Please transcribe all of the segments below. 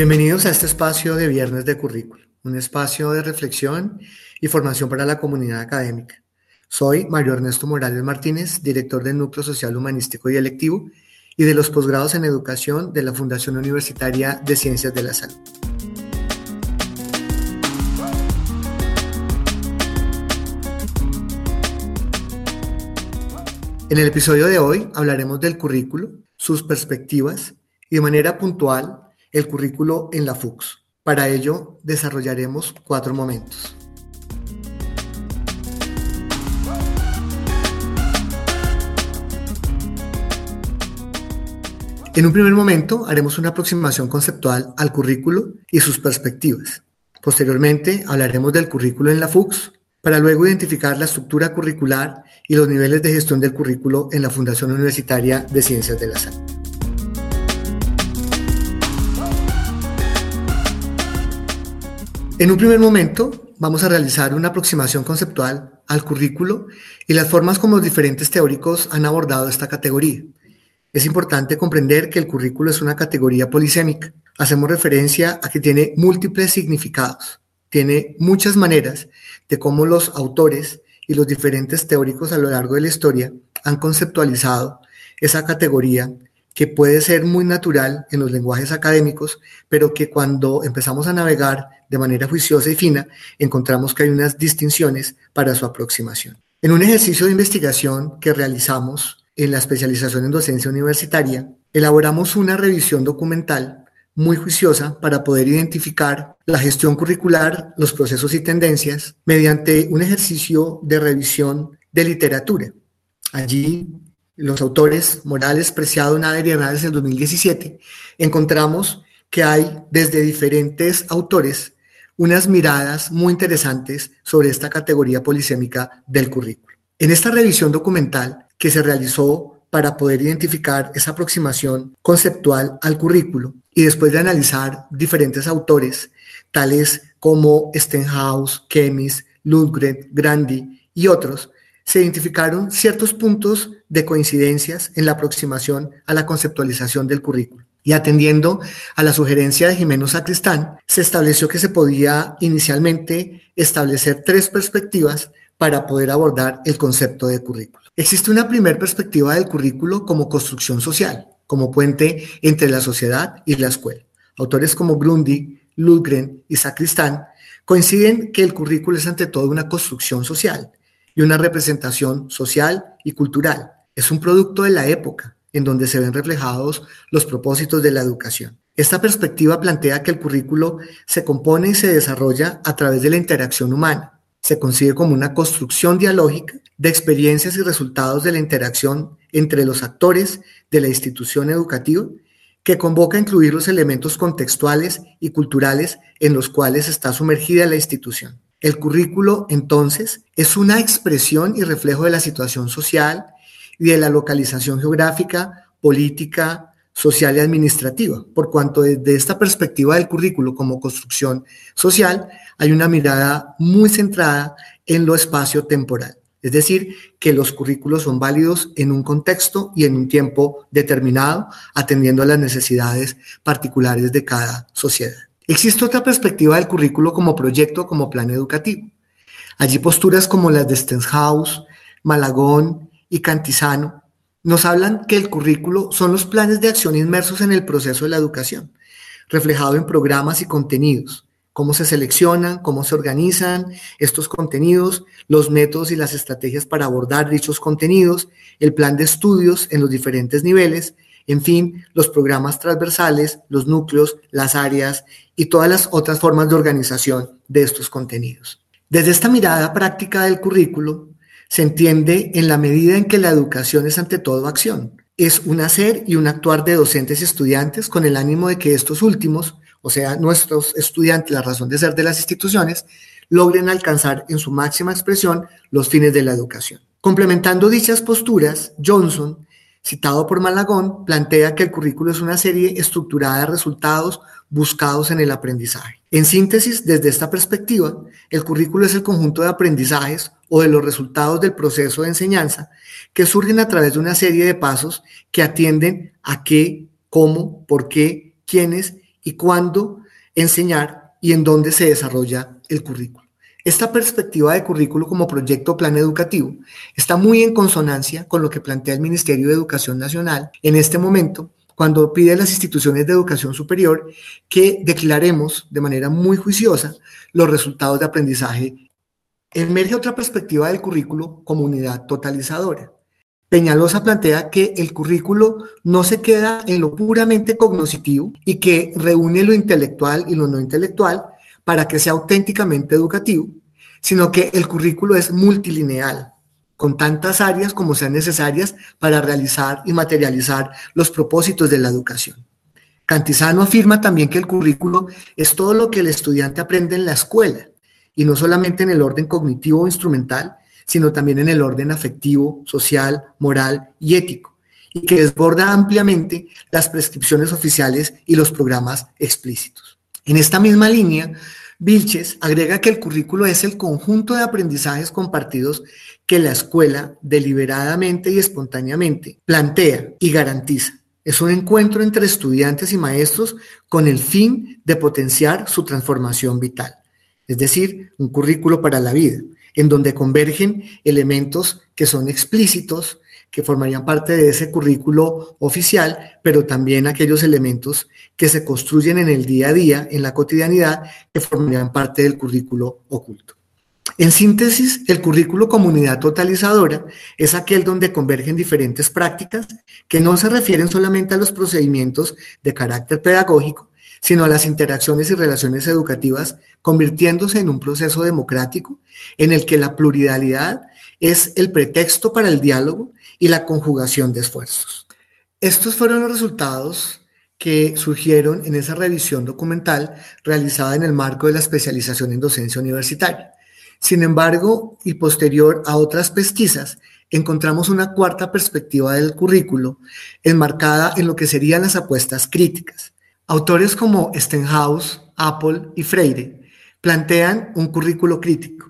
Bienvenidos a este espacio de Viernes de Currículo, un espacio de reflexión y formación para la comunidad académica. Soy Mario Ernesto Morales Martínez, director del Núcleo Social Humanístico y Electivo y de los posgrados en Educación de la Fundación Universitaria de Ciencias de la Salud. En el episodio de hoy hablaremos del currículo, sus perspectivas y de manera puntual el currículo en la FUX. Para ello desarrollaremos cuatro momentos. En un primer momento haremos una aproximación conceptual al currículo y sus perspectivas. Posteriormente hablaremos del currículo en la FUX para luego identificar la estructura curricular y los niveles de gestión del currículo en la Fundación Universitaria de Ciencias de la Salud. En un primer momento, vamos a realizar una aproximación conceptual al currículo y las formas como los diferentes teóricos han abordado esta categoría. Es importante comprender que el currículo es una categoría polisémica. Hacemos referencia a que tiene múltiples significados, tiene muchas maneras de cómo los autores y los diferentes teóricos a lo largo de la historia han conceptualizado esa categoría que puede ser muy natural en los lenguajes académicos, pero que cuando empezamos a navegar de manera juiciosa y fina, encontramos que hay unas distinciones para su aproximación. En un ejercicio de investigación que realizamos en la especialización en docencia universitaria, elaboramos una revisión documental muy juiciosa para poder identificar la gestión curricular, los procesos y tendencias mediante un ejercicio de revisión de literatura. Allí los autores Morales, Preciado, Nader y Hernández en 2017, encontramos que hay desde diferentes autores unas miradas muy interesantes sobre esta categoría polisémica del currículo. En esta revisión documental que se realizó para poder identificar esa aproximación conceptual al currículo y después de analizar diferentes autores, tales como Stenhouse, Kemis, Lundgren, Grandi y otros, se identificaron ciertos puntos de coincidencias en la aproximación a la conceptualización del currículo. Y atendiendo a la sugerencia de Jimeno Sacristán, se estableció que se podía inicialmente establecer tres perspectivas para poder abordar el concepto de currículo. Existe una primera perspectiva del currículo como construcción social, como puente entre la sociedad y la escuela. Autores como Grundy, Lundgren y Sacristán coinciden que el currículo es ante todo una construcción social, y una representación social y cultural. Es un producto de la época en donde se ven reflejados los propósitos de la educación. Esta perspectiva plantea que el currículo se compone y se desarrolla a través de la interacción humana. Se concibe como una construcción dialógica de experiencias y resultados de la interacción entre los actores de la institución educativa que convoca a incluir los elementos contextuales y culturales en los cuales está sumergida la institución. El currículo, entonces, es una expresión y reflejo de la situación social y de la localización geográfica, política, social y administrativa, por cuanto desde esta perspectiva del currículo como construcción social hay una mirada muy centrada en lo espacio-temporal. Es decir, que los currículos son válidos en un contexto y en un tiempo determinado, atendiendo a las necesidades particulares de cada sociedad. Existe otra perspectiva del currículo como proyecto, como plan educativo. Allí posturas como las de Stenhouse, Malagón y Cantizano nos hablan que el currículo son los planes de acción inmersos en el proceso de la educación, reflejado en programas y contenidos, cómo se seleccionan, cómo se organizan estos contenidos, los métodos y las estrategias para abordar dichos contenidos, el plan de estudios en los diferentes niveles, en fin, los programas transversales, los núcleos, las áreas y todas las otras formas de organización de estos contenidos. Desde esta mirada práctica del currículo, se entiende en la medida en que la educación es ante todo acción. Es un hacer y un actuar de docentes y estudiantes con el ánimo de que estos últimos, o sea, nuestros estudiantes, la razón de ser de las instituciones, logren alcanzar en su máxima expresión los fines de la educación. Complementando dichas posturas, Johnson citado por Malagón, plantea que el currículo es una serie estructurada de resultados buscados en el aprendizaje. En síntesis, desde esta perspectiva, el currículo es el conjunto de aprendizajes o de los resultados del proceso de enseñanza que surgen a través de una serie de pasos que atienden a qué, cómo, por qué, quiénes y cuándo enseñar y en dónde se desarrolla el currículo. Esta perspectiva de currículo como proyecto plan educativo está muy en consonancia con lo que plantea el Ministerio de Educación Nacional en este momento cuando pide a las instituciones de educación superior que declaremos de manera muy juiciosa los resultados de aprendizaje. Emerge otra perspectiva del currículo como unidad totalizadora. Peñalosa plantea que el currículo no se queda en lo puramente cognoscitivo y que reúne lo intelectual y lo no intelectual para que sea auténticamente educativo, sino que el currículo es multilineal, con tantas áreas como sean necesarias para realizar y materializar los propósitos de la educación. Cantizano afirma también que el currículo es todo lo que el estudiante aprende en la escuela, y no solamente en el orden cognitivo o instrumental, sino también en el orden afectivo, social, moral y ético, y que desborda ampliamente las prescripciones oficiales y los programas explícitos. En esta misma línea, Vilches agrega que el currículo es el conjunto de aprendizajes compartidos que la escuela deliberadamente y espontáneamente plantea y garantiza. Es un encuentro entre estudiantes y maestros con el fin de potenciar su transformación vital, es decir, un currículo para la vida en donde convergen elementos que son explícitos, que formarían parte de ese currículo oficial, pero también aquellos elementos que se construyen en el día a día, en la cotidianidad, que formarían parte del currículo oculto. En síntesis, el currículo comunidad totalizadora es aquel donde convergen diferentes prácticas que no se refieren solamente a los procedimientos de carácter pedagógico, sino a las interacciones y relaciones educativas, convirtiéndose en un proceso democrático en el que la pluralidad es el pretexto para el diálogo y la conjugación de esfuerzos. Estos fueron los resultados que surgieron en esa revisión documental realizada en el marco de la especialización en docencia universitaria. Sin embargo, y posterior a otras pesquisas, encontramos una cuarta perspectiva del currículo enmarcada en lo que serían las apuestas críticas, Autores como Stenhouse, Apple y Freire plantean un currículo crítico,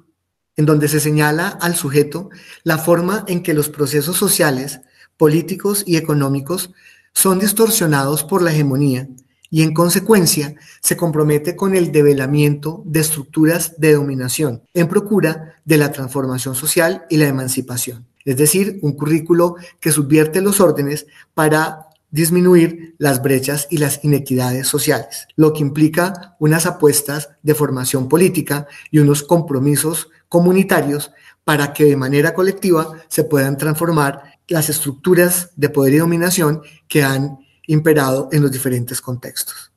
en donde se señala al sujeto la forma en que los procesos sociales, políticos y económicos son distorsionados por la hegemonía y en consecuencia se compromete con el develamiento de estructuras de dominación en procura de la transformación social y la emancipación. Es decir, un currículo que subvierte los órdenes para disminuir las brechas y las inequidades sociales, lo que implica unas apuestas de formación política y unos compromisos comunitarios para que de manera colectiva se puedan transformar las estructuras de poder y dominación que han imperado en los diferentes contextos.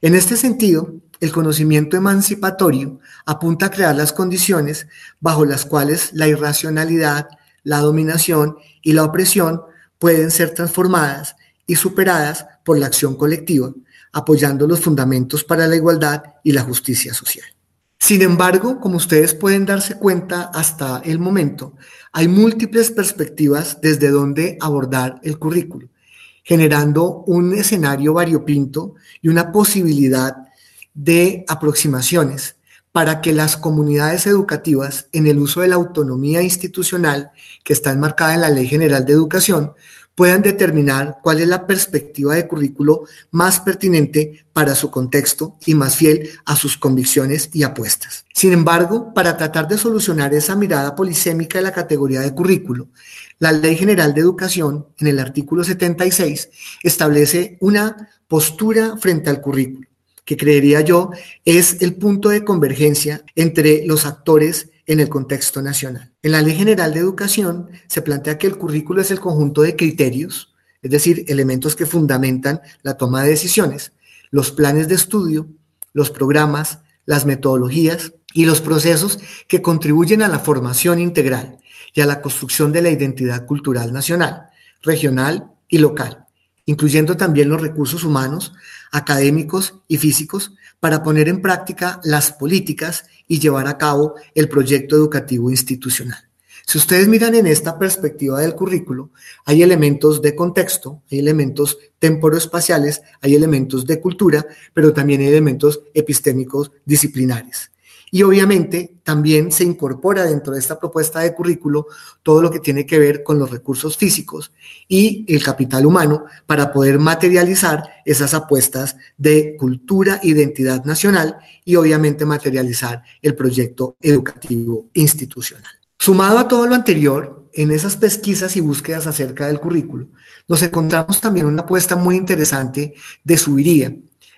En este sentido, el conocimiento emancipatorio apunta a crear las condiciones bajo las cuales la irracionalidad, la dominación y la opresión pueden ser transformadas y superadas por la acción colectiva, apoyando los fundamentos para la igualdad y la justicia social. Sin embargo, como ustedes pueden darse cuenta hasta el momento, hay múltiples perspectivas desde donde abordar el currículo, generando un escenario variopinto y una posibilidad de aproximaciones para que las comunidades educativas, en el uso de la autonomía institucional que está enmarcada en la Ley General de Educación, puedan determinar cuál es la perspectiva de currículo más pertinente para su contexto y más fiel a sus convicciones y apuestas. Sin embargo, para tratar de solucionar esa mirada polisémica de la categoría de currículo, la Ley General de Educación, en el artículo 76, establece una postura frente al currículo, que creería yo es el punto de convergencia entre los actores en el contexto nacional. En la Ley General de Educación se plantea que el currículo es el conjunto de criterios, es decir, elementos que fundamentan la toma de decisiones, los planes de estudio, los programas, las metodologías y los procesos que contribuyen a la formación integral y a la construcción de la identidad cultural nacional, regional y local, incluyendo también los recursos humanos, académicos y físicos para poner en práctica las políticas y llevar a cabo el proyecto educativo institucional. Si ustedes miran en esta perspectiva del currículo, hay elementos de contexto, hay elementos temporoespaciales, hay elementos de cultura, pero también hay elementos epistémicos disciplinares. Y obviamente también se incorpora dentro de esta propuesta de currículo todo lo que tiene que ver con los recursos físicos y el capital humano para poder materializar esas apuestas de cultura, identidad nacional y obviamente materializar el proyecto educativo institucional. Sumado a todo lo anterior, en esas pesquisas y búsquedas acerca del currículo, nos encontramos también una apuesta muy interesante de subiría,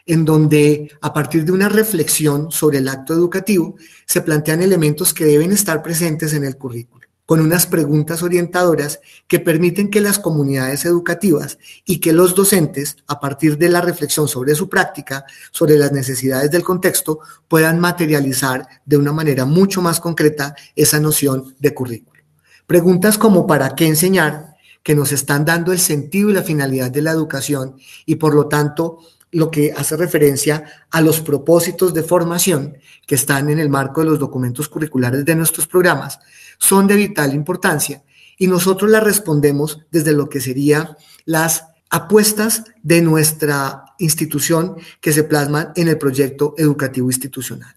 en donde a partir de una reflexión sobre el acto educativo se plantean elementos que deben estar presentes en el currículo, con unas preguntas orientadoras que permiten que las comunidades educativas y que los docentes, a partir de la reflexión sobre su práctica, sobre las necesidades del contexto, puedan materializar de una manera mucho más concreta esa noción de currículo. Preguntas como ¿para qué enseñar? que nos están dando el sentido y la finalidad de la educación y por lo tanto lo que hace referencia a los propósitos de formación que están en el marco de los documentos curriculares de nuestros programas, son de vital importancia y nosotros las respondemos desde lo que serían las apuestas de nuestra institución que se plasman en el proyecto educativo institucional.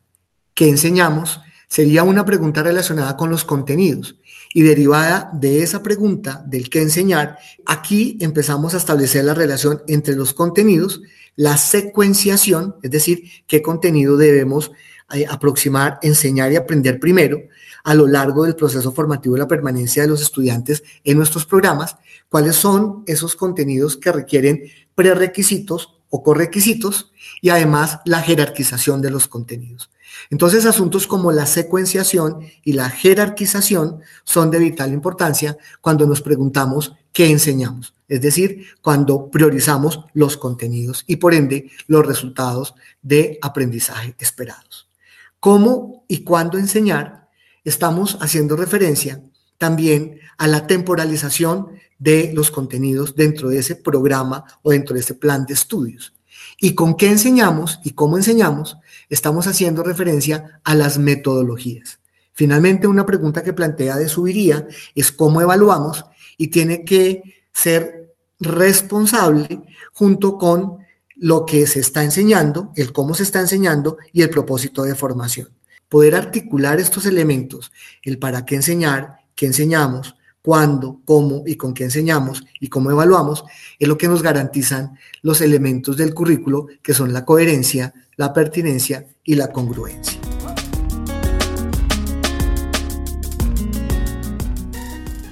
¿Qué enseñamos? Sería una pregunta relacionada con los contenidos y derivada de esa pregunta del qué enseñar, aquí empezamos a establecer la relación entre los contenidos la secuenciación, es decir, qué contenido debemos eh, aproximar, enseñar y aprender primero a lo largo del proceso formativo y la permanencia de los estudiantes en nuestros programas, cuáles son esos contenidos que requieren prerequisitos o correquisitos y además la jerarquización de los contenidos. Entonces, asuntos como la secuenciación y la jerarquización son de vital importancia cuando nos preguntamos qué enseñamos, es decir, cuando priorizamos los contenidos y por ende los resultados de aprendizaje esperados. ¿Cómo y cuándo enseñar? Estamos haciendo referencia también a la temporalización de los contenidos dentro de ese programa o dentro de ese plan de estudios. Y con qué enseñamos y cómo enseñamos, estamos haciendo referencia a las metodologías. Finalmente, una pregunta que plantea de subiría es cómo evaluamos y tiene que ser responsable junto con lo que se está enseñando, el cómo se está enseñando y el propósito de formación. Poder articular estos elementos, el para qué enseñar, qué enseñamos, cuándo, cómo y con qué enseñamos y cómo evaluamos, es lo que nos garantizan los elementos del currículo que son la coherencia, la pertinencia y la congruencia.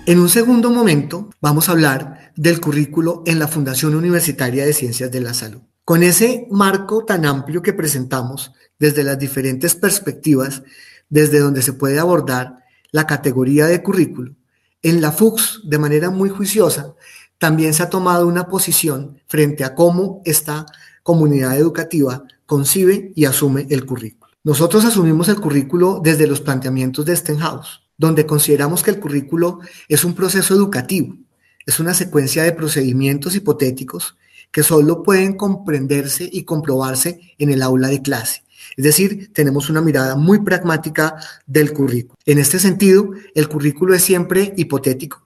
En un segundo momento vamos a hablar del currículo en la Fundación Universitaria de Ciencias de la Salud. Con ese marco tan amplio que presentamos desde las diferentes perspectivas, desde donde se puede abordar la categoría de currículo, en la FUX, de manera muy juiciosa, también se ha tomado una posición frente a cómo esta comunidad educativa concibe y asume el currículo. Nosotros asumimos el currículo desde los planteamientos de Stenhouse, donde consideramos que el currículo es un proceso educativo, es una secuencia de procedimientos hipotéticos que solo pueden comprenderse y comprobarse en el aula de clase. Es decir, tenemos una mirada muy pragmática del currículo. En este sentido, el currículo es siempre hipotético.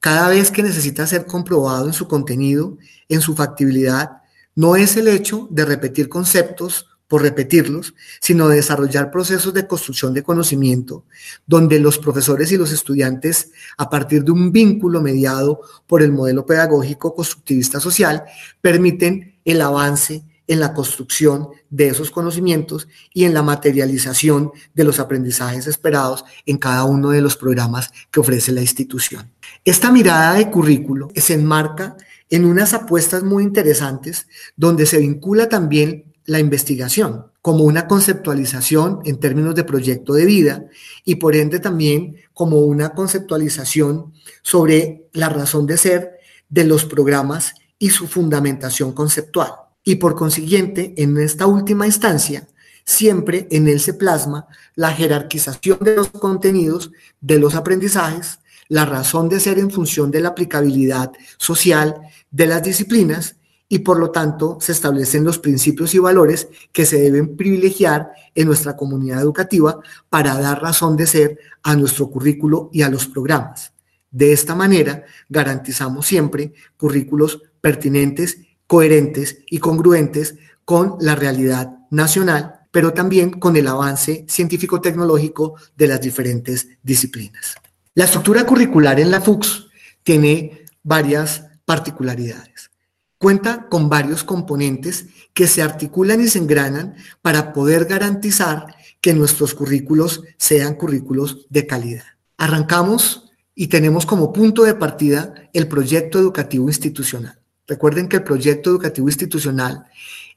Cada vez que necesita ser comprobado en su contenido, en su factibilidad, no es el hecho de repetir conceptos por repetirlos, sino de desarrollar procesos de construcción de conocimiento, donde los profesores y los estudiantes, a partir de un vínculo mediado por el modelo pedagógico constructivista social, permiten el avance en la construcción de esos conocimientos y en la materialización de los aprendizajes esperados en cada uno de los programas que ofrece la institución. Esta mirada de currículo se enmarca en unas apuestas muy interesantes donde se vincula también la investigación como una conceptualización en términos de proyecto de vida y por ende también como una conceptualización sobre la razón de ser de los programas y su fundamentación conceptual. Y por consiguiente, en esta última instancia, siempre en él se plasma la jerarquización de los contenidos, de los aprendizajes, la razón de ser en función de la aplicabilidad social de las disciplinas y por lo tanto se establecen los principios y valores que se deben privilegiar en nuestra comunidad educativa para dar razón de ser a nuestro currículo y a los programas. De esta manera garantizamos siempre currículos pertinentes coherentes y congruentes con la realidad nacional, pero también con el avance científico-tecnológico de las diferentes disciplinas. La estructura curricular en la FUCS tiene varias particularidades. Cuenta con varios componentes que se articulan y se engranan para poder garantizar que nuestros currículos sean currículos de calidad. Arrancamos y tenemos como punto de partida el proyecto educativo institucional. Recuerden que el proyecto educativo institucional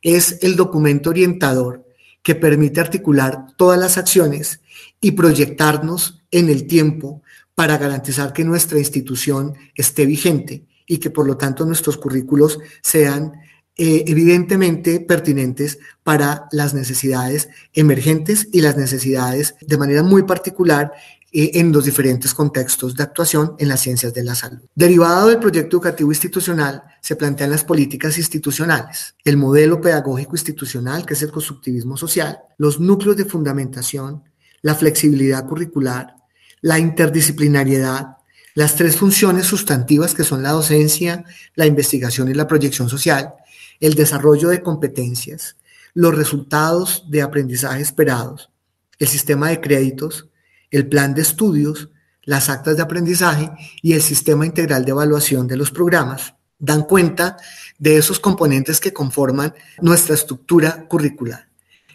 es el documento orientador que permite articular todas las acciones y proyectarnos en el tiempo para garantizar que nuestra institución esté vigente y que por lo tanto nuestros currículos sean eh, evidentemente pertinentes para las necesidades emergentes y las necesidades de manera muy particular eh, en los diferentes contextos de actuación en las ciencias de la salud. Derivado del proyecto educativo institucional, se plantean las políticas institucionales, el modelo pedagógico institucional, que es el constructivismo social, los núcleos de fundamentación, la flexibilidad curricular, la interdisciplinariedad, las tres funciones sustantivas que son la docencia, la investigación y la proyección social, el desarrollo de competencias, los resultados de aprendizaje esperados, el sistema de créditos, el plan de estudios, las actas de aprendizaje y el sistema integral de evaluación de los programas dan cuenta de esos componentes que conforman nuestra estructura curricular.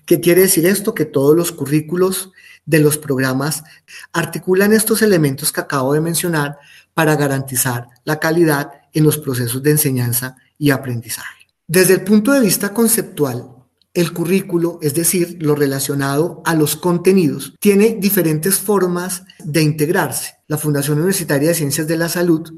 ¿Qué quiere decir esto? Que todos los currículos de los programas articulan estos elementos que acabo de mencionar para garantizar la calidad en los procesos de enseñanza y aprendizaje. Desde el punto de vista conceptual, el currículo, es decir, lo relacionado a los contenidos, tiene diferentes formas de integrarse. La Fundación Universitaria de Ciencias de la Salud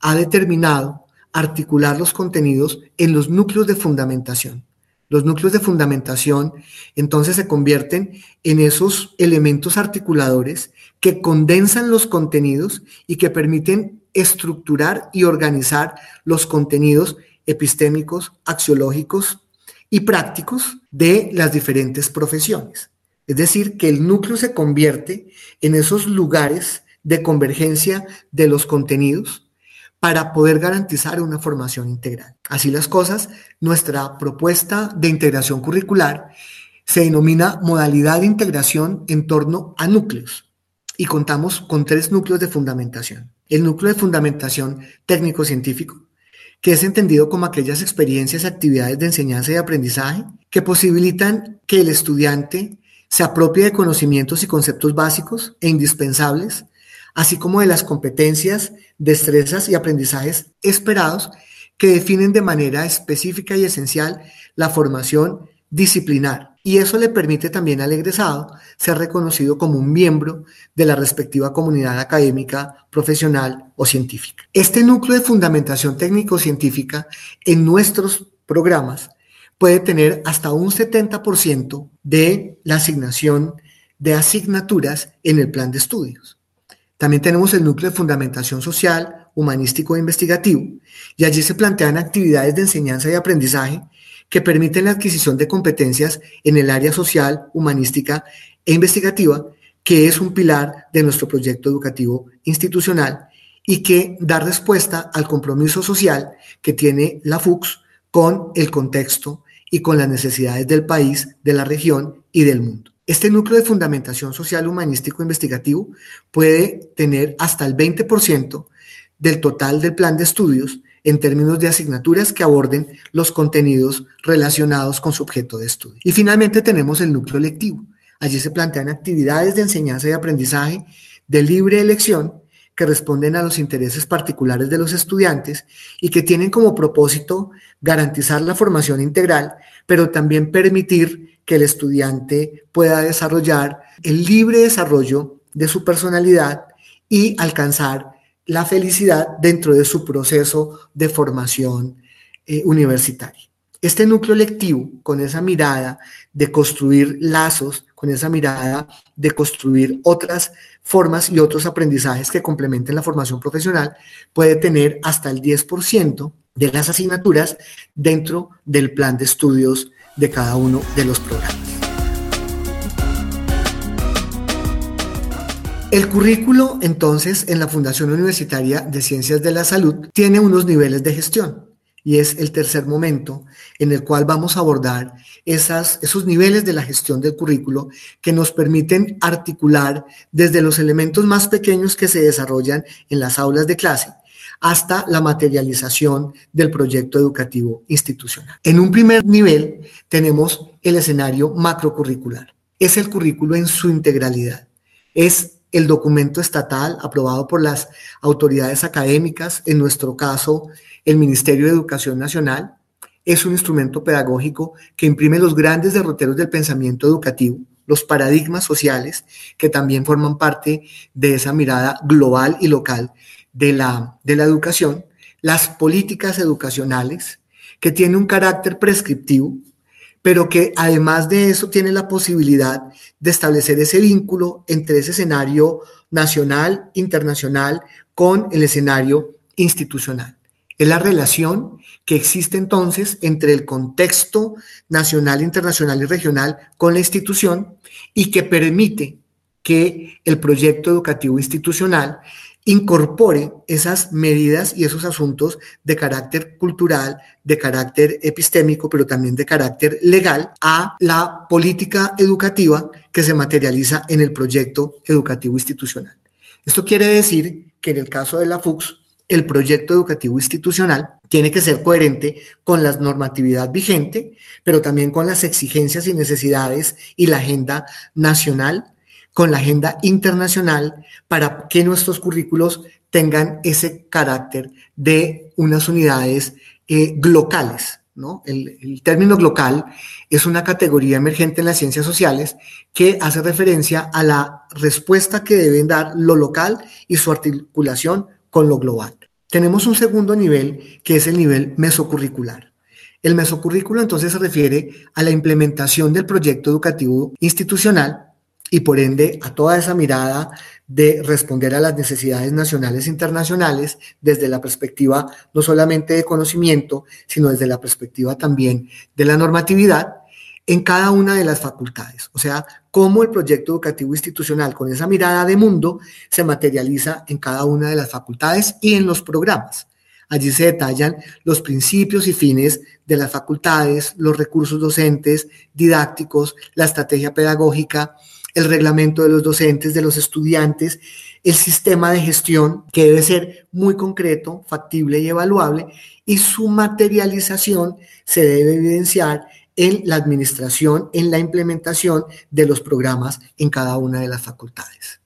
ha determinado articular los contenidos en los núcleos de fundamentación. Los núcleos de fundamentación entonces se convierten en esos elementos articuladores que condensan los contenidos y que permiten estructurar y organizar los contenidos epistémicos, axiológicos, y prácticos de las diferentes profesiones. Es decir, que el núcleo se convierte en esos lugares de convergencia de los contenidos para poder garantizar una formación integral. Así las cosas, nuestra propuesta de integración curricular se denomina modalidad de integración en torno a núcleos y contamos con tres núcleos de fundamentación. El núcleo de fundamentación técnico-científico, que es entendido como aquellas experiencias y actividades de enseñanza y aprendizaje que posibilitan que el estudiante se apropie de conocimientos y conceptos básicos e indispensables, así como de las competencias, destrezas y aprendizajes esperados que definen de manera específica y esencial la formación disciplinar y eso le permite también al egresado ser reconocido como un miembro de la respectiva comunidad académica, profesional o científica. Este núcleo de fundamentación técnico-científica en nuestros programas puede tener hasta un 70% de la asignación de asignaturas en el plan de estudios. También tenemos el núcleo de fundamentación social, humanístico e investigativo, y allí se plantean actividades de enseñanza y aprendizaje que permiten la adquisición de competencias en el área social, humanística e investigativa, que es un pilar de nuestro proyecto educativo institucional y que da respuesta al compromiso social que tiene la FUCS con el contexto y con las necesidades del país, de la región y del mundo. Este núcleo de fundamentación social humanístico investigativo puede tener hasta el 20% del total del plan de estudios en términos de asignaturas que aborden los contenidos relacionados con su objeto de estudio. Y finalmente tenemos el núcleo lectivo. Allí se plantean actividades de enseñanza y aprendizaje de libre elección que responden a los intereses particulares de los estudiantes y que tienen como propósito garantizar la formación integral, pero también permitir que el estudiante pueda desarrollar el libre desarrollo de su personalidad y alcanzar la felicidad dentro de su proceso de formación eh, universitaria. Este núcleo lectivo, con esa mirada de construir lazos, con esa mirada de construir otras formas y otros aprendizajes que complementen la formación profesional, puede tener hasta el 10% de las asignaturas dentro del plan de estudios de cada uno de los programas. El currículo, entonces, en la Fundación Universitaria de Ciencias de la Salud tiene unos niveles de gestión. y es el tercer momento en el cual vamos a abordar esos niveles de la gestión del currículo que nos permiten articular desde los elementos más pequeños que se desarrollan en las aulas de clase hasta la materialización del proyecto educativo institucional. En un primer nivel tenemos el escenario macrocurricular. Es el currículo en su integralidad. Es el documento estatal aprobado por las autoridades académicas, en nuestro caso, el Ministerio de Educación Nacional, es un instrumento pedagógico que imprime los grandes derroteros del pensamiento educativo, los paradigmas sociales que también forman parte de esa mirada global y local de la, de la educación, las políticas educacionales, que tiene un carácter prescriptivo, pero que además de eso tiene la posibilidad de establecer ese vínculo entre ese escenario nacional, internacional, con el escenario institucional. Es la relación que existe entonces entre el contexto nacional, internacional y regional con la institución y que permite que el proyecto educativo institucional incorpore esas medidas y esos asuntos de carácter cultural, de carácter epistémico, pero también de carácter legal a la política educativa que se materializa en el proyecto educativo institucional. Esto quiere decir que en el caso de la FUX, el proyecto educativo institucional tiene que ser coherente con la normatividad vigente, pero también con las exigencias y necesidades y la agenda nacional con la agenda internacional para que nuestros currículos tengan ese carácter de unas unidades eh. ¿no? El, término local es una categoría emergente en las ciencias sociales que hace referencia a la respuesta que deben dar lo local y su articulación con lo global. Tenemos un segundo nivel que es el nivel mesocurricular. El mesocurrículo entonces se refiere a la implementación del proyecto educativo institucional y por ende a toda esa mirada de responder a las necesidades nacionales e internacionales desde la perspectiva no solamente de conocimiento, sino desde la perspectiva también de la normatividad en cada una de las facultades. O sea, cómo el proyecto educativo institucional con esa mirada de mundo se materializa en cada una de las facultades y en los programas. Allí se detallan los principios y fines de las facultades, los recursos docentes, didácticos, la estrategia pedagógica, el reglamento de los docentes, de los estudiantes, el sistema de gestión que debe ser muy concreto, factible y evaluable, y su materialización se debe evidenciar en la administración, en la implementación de los programas en cada una de las facultades.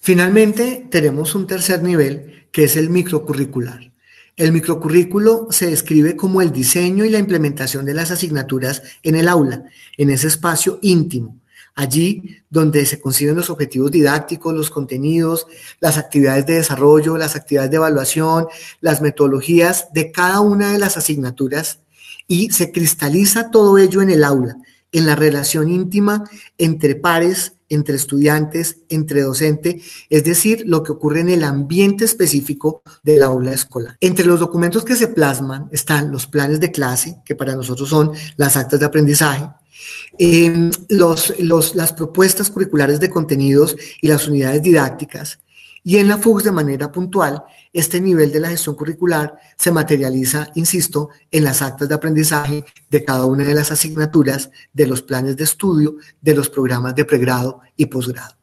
Finalmente, tenemos un tercer nivel que es el microcurricular. El microcurrículo se describe como el diseño y la implementación de las asignaturas en el aula, en ese espacio íntimo, allí donde se conciben los objetivos didácticos, los contenidos, las actividades de desarrollo, las actividades de evaluación, las metodologías de cada una de las asignaturas y se cristaliza todo ello en el aula, en la relación íntima entre pares, entre estudiantes, entre docente, es decir, lo que ocurre en el ambiente específico del aula escolar. Entre los documentos que se plasman están los planes de clase, que para nosotros son las actas de aprendizaje, eh, los, las propuestas curriculares de contenidos y las unidades didácticas. Y en la FUGS de manera puntual, este nivel de la gestión curricular se materializa, insisto, en las actas de aprendizaje de cada una de las asignaturas, de los planes de estudio, de los programas de pregrado y posgrado.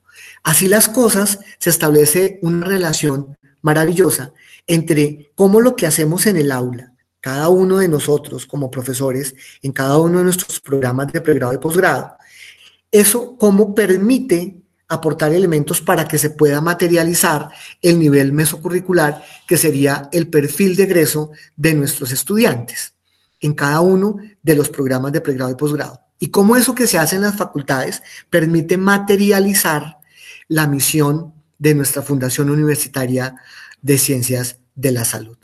Así las cosas, se establece una relación maravillosa entre cómo lo que hacemos en el aula cada uno de nosotros como profesores en cada uno de nuestros programas de pregrado y posgrado. Eso cómo permite aportar elementos para que se pueda materializar el nivel mesocurricular, que sería el perfil de egreso de nuestros estudiantes en cada uno de los programas de pregrado y posgrado. Y cómo eso que se hace en las facultades permite materializar la misión de nuestra Fundación Universitaria de Ciencias de la Salud.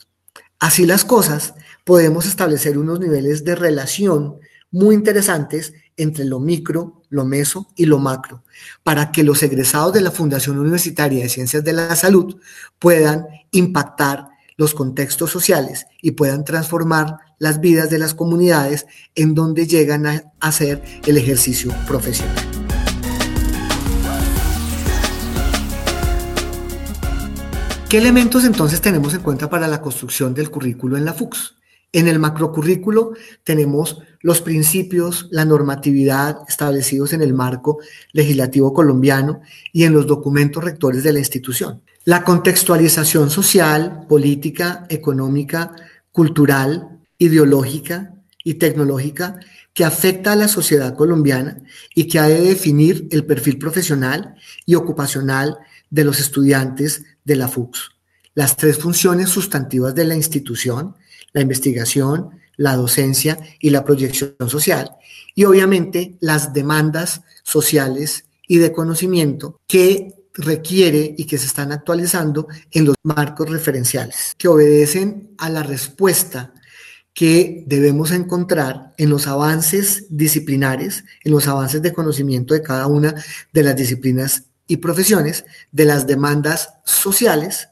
Así las cosas, podemos establecer unos niveles de relación muy interesantes entre lo micro, lo meso y lo macro, para que los egresados de la Fundación Universitaria de Ciencias de la Salud puedan impactar los contextos sociales y puedan transformar las vidas de las comunidades en donde llegan a hacer el ejercicio profesional. ¿Qué elementos entonces tenemos en cuenta para la construcción del currículo en la FUX? En el macrocurrículo tenemos los principios, la normatividad establecidos en el marco legislativo colombiano y en los documentos rectores de la institución. La contextualización social, política, económica, cultural, ideológica y tecnológica que afecta a la sociedad colombiana y que ha de definir el perfil profesional y ocupacional de los estudiantes de la FUCS. Las tres funciones sustantivas de la institución, la investigación, la docencia y la proyección social. Y obviamente las demandas sociales y de conocimiento que requiere y que se están actualizando en los marcos referenciales, que obedecen a la respuesta que debemos encontrar en los avances disciplinares, en los avances de conocimiento de cada una de las disciplinas y profesiones, de las demandas sociales,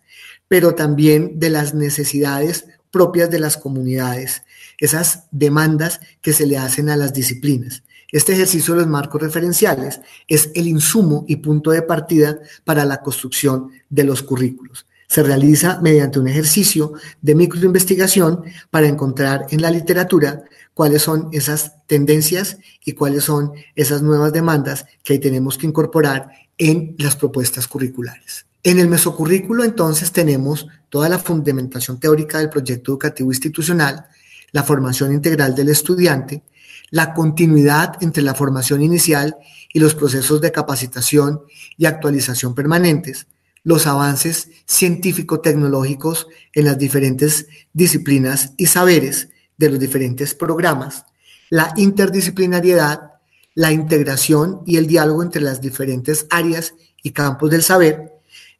pero también de las necesidades propias de las comunidades, esas demandas que se le hacen a las disciplinas. Este ejercicio de los marcos referenciales es el insumo y punto de partida para la construcción de los currículos. Se realiza mediante un ejercicio de microinvestigación para encontrar en la literatura cuáles son esas tendencias y cuáles son esas nuevas demandas que tenemos que incorporar en las propuestas curriculares. En el mesocurrículo entonces tenemos toda la fundamentación teórica del proyecto educativo institucional, la formación integral del estudiante, la continuidad entre la formación inicial y los procesos de capacitación y actualización permanentes, los avances científico-tecnológicos en las diferentes disciplinas y saberes de los diferentes programas, la interdisciplinariedad, la integración y el diálogo entre las diferentes áreas y campos del saber,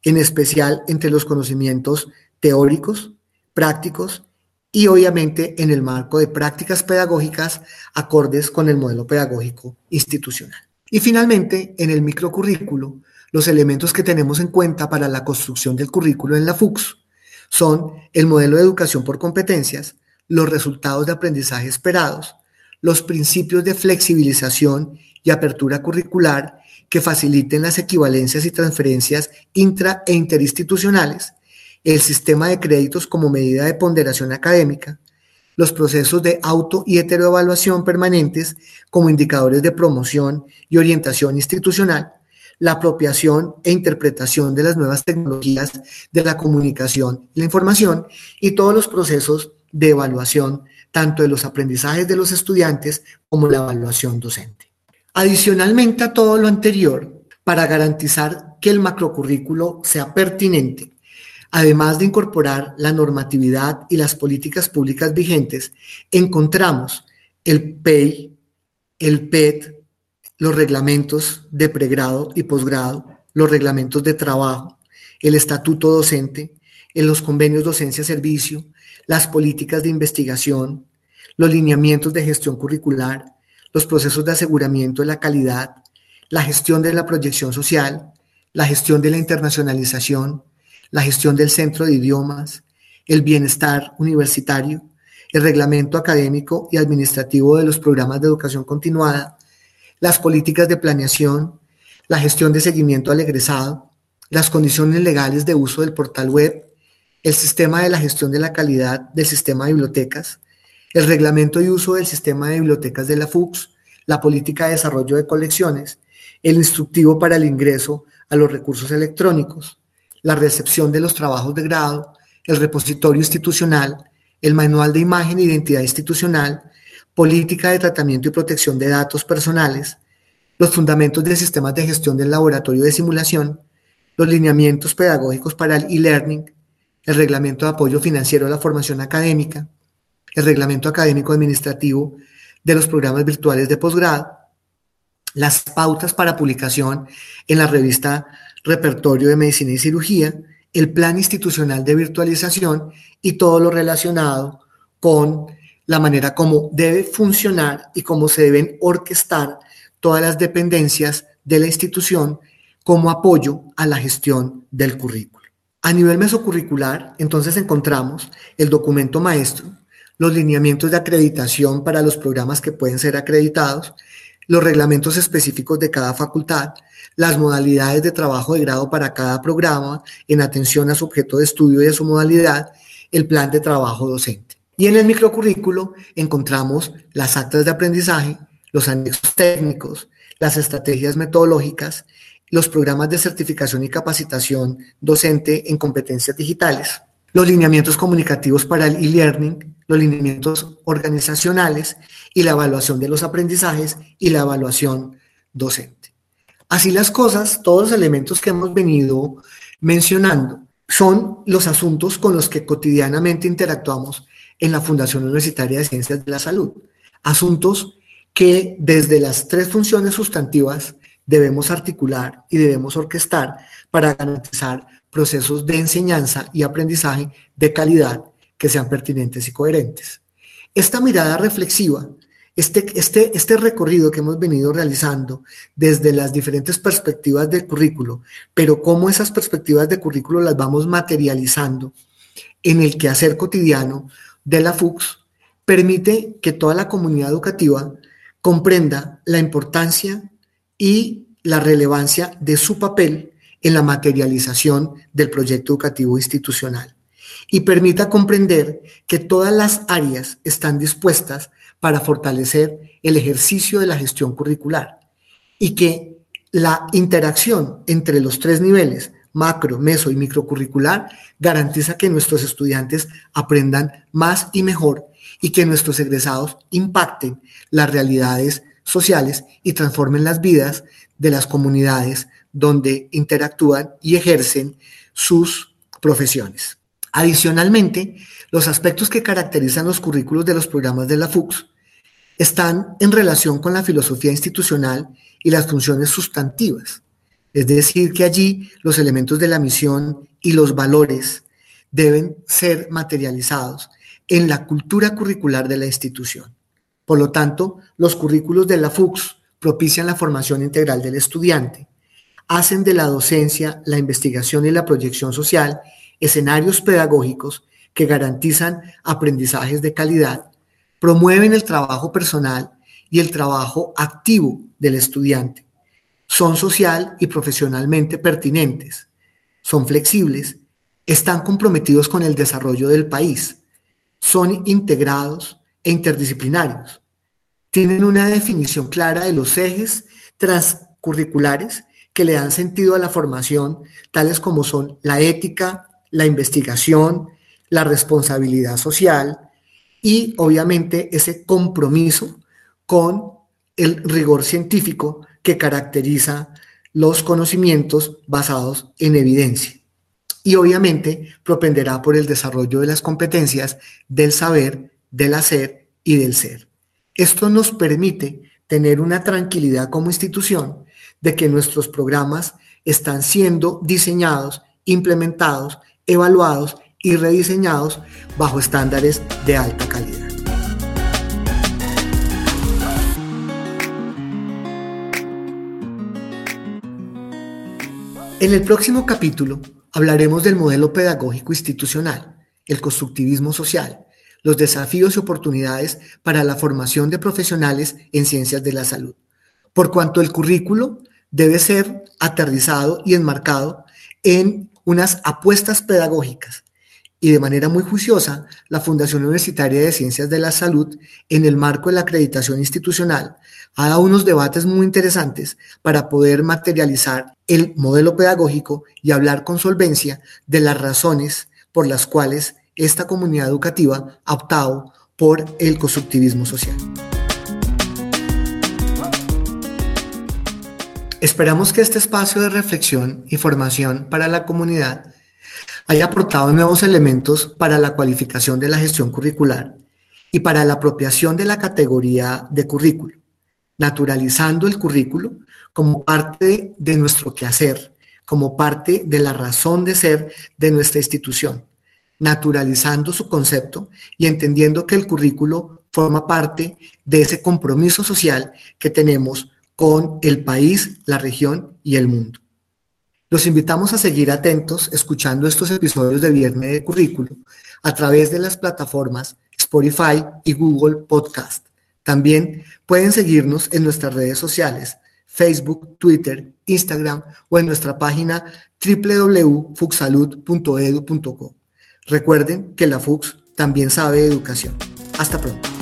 en especial entre los conocimientos teóricos, prácticos y obviamente en el marco de prácticas pedagógicas acordes con el modelo pedagógico institucional. Y finalmente, en el microcurrículo, los elementos que tenemos en cuenta para la construcción del currículo en la FUCS son el modelo de educación por competencias, los resultados de aprendizaje esperados, los principios de flexibilización y apertura curricular que faciliten las equivalencias y transferencias intra e interinstitucionales, el sistema de créditos como medida de ponderación académica, los procesos de auto y heteroevaluación permanentes como indicadores de promoción y orientación institucional, la apropiación e interpretación de las nuevas tecnologías de la comunicación y la información y todos los procesos de evaluación, tanto de los aprendizajes de los estudiantes como la evaluación docente. Adicionalmente a todo lo anterior, para garantizar que el macrocurrículo sea pertinente, además de incorporar la normatividad y las políticas públicas vigentes, encontramos el PEI, el PET, los reglamentos de pregrado y posgrado, los reglamentos de trabajo, el estatuto docente, en los convenios docencia-servicio, las políticas de investigación, los lineamientos de gestión curricular, los procesos de aseguramiento de la calidad, la gestión de la proyección social, la gestión de la internacionalización, la gestión del centro de idiomas, el bienestar universitario, el reglamento académico y administrativo de los programas de educación continuada, las políticas de planeación, la gestión de seguimiento al egresado, las condiciones legales de uso del portal web, el sistema de la gestión de la calidad del sistema de bibliotecas, el reglamento y uso del sistema de bibliotecas de la FUCS, la política de desarrollo de colecciones, el instructivo para el ingreso a los recursos electrónicos, la recepción de los trabajos de grado, el repositorio institucional, el manual de imagen e identidad institucional, política de tratamiento y protección de datos personales, los fundamentos de sistemas de gestión del laboratorio de simulación, los lineamientos pedagógicos para el e-learning, el reglamento de apoyo financiero a la formación académica, el reglamento académico administrativo de los programas virtuales de posgrado, las pautas para publicación en la revista Repertorio de Medicina y Cirugía, el plan institucional de virtualización y todo lo relacionado con la manera como debe funcionar y cómo se deben orquestar todas las dependencias de la institución como apoyo a la gestión del currículo. A nivel mesocurricular, entonces encontramos el documento maestro, los lineamientos de acreditación para los programas que pueden ser acreditados, los reglamentos específicos de cada facultad, las modalidades de trabajo de grado para cada programa en atención a su objeto de estudio y a su modalidad, el plan de trabajo docente. Y en el microcurrículo encontramos las actas de aprendizaje, los anexos técnicos, las estrategias metodológicas, los programas de certificación y capacitación docente en competencias digitales, los lineamientos comunicativos para el e-learning, los lineamientos organizacionales y la evaluación de los aprendizajes y la evaluación docente. Así las cosas, todos los elementos que hemos venido mencionando son los asuntos con los que cotidianamente interactuamos en la Fundación Universitaria de Ciencias de la Salud. Asuntos que desde las tres funciones sustantivas debemos articular y debemos orquestar para garantizar procesos de enseñanza y aprendizaje de calidad que sean pertinentes y coherentes. Esta mirada reflexiva, este, este, este recorrido que hemos venido realizando desde las diferentes perspectivas del currículo, pero cómo esas perspectivas de currículo las vamos materializando en el quehacer cotidiano de la FUCS, permite que toda la comunidad educativa comprenda la importancia y la relevancia de su papel en la materialización del proyecto educativo institucional y permita comprender que todas las áreas están dispuestas para fortalecer el ejercicio de la gestión curricular y que la interacción entre los tres niveles, macro, meso y microcurricular, garantiza que nuestros estudiantes aprendan más y mejor y que nuestros egresados impacten las realidades sociales y transformen las vidas de las comunidades donde interactúan y ejercen sus profesiones. Adicionalmente, los aspectos que caracterizan los currículos de los programas de la FUCS están en relación con la filosofía institucional y las funciones sustantivas. Es decir, que allí los elementos de la misión y los valores deben ser materializados en la cultura curricular de la institución. Por lo tanto, los currículos de la FUCS propician la formación integral del estudiante, hacen de la docencia, la investigación y la proyección social escenarios pedagógicos que garantizan aprendizajes de calidad, promueven el trabajo personal y el trabajo activo del estudiante, son social y profesionalmente pertinentes, son flexibles, están comprometidos con el desarrollo del país, son integrados e interdisciplinarios, tienen una definición clara de los ejes transcurriculares que le dan sentido a la formación, tales como son la ética, la investigación, la responsabilidad social y obviamente ese compromiso con el rigor científico que caracteriza los conocimientos basados en evidencia. Y obviamente propenderá por el desarrollo de las competencias del saber, del hacer y del ser. Esto nos permite tener una tranquilidad como institución de que nuestros programas están siendo diseñados, implementados, evaluados y rediseñados bajo estándares de alta calidad. En el próximo capítulo hablaremos del modelo pedagógico institucional, el constructivismo social, los desafíos y oportunidades para la formación de profesionales en ciencias de la salud, por cuanto el currículo debe ser aterrizado y enmarcado en unas apuestas pedagógicas. Y de manera muy juiciosa, la Fundación Universitaria de Ciencias de la Salud, en el marco de la acreditación institucional, ha dado unos debates muy interesantes para poder materializar el modelo pedagógico y hablar con solvencia de las razones por las cuales esta comunidad educativa ha optado por el constructivismo social. Esperamos que este espacio de reflexión y formación para la comunidad haya aportado nuevos elementos para la cualificación de la gestión curricular y para la apropiación de la categoría de currículo, naturalizando el currículo como parte de nuestro quehacer, como parte de la razón de ser de nuestra institución naturalizando su concepto y entendiendo que el currículo forma parte de ese compromiso social que tenemos con el país, la región y el mundo. Los invitamos a seguir atentos escuchando estos episodios de Viernes de Currículo a través de las plataformas Spotify y Google Podcast. También pueden seguirnos en nuestras redes sociales, Facebook, Twitter, Instagram o en nuestra página www.fuxsalud.edu.co. Recuerden que la FUX también sabe educación. Hasta pronto.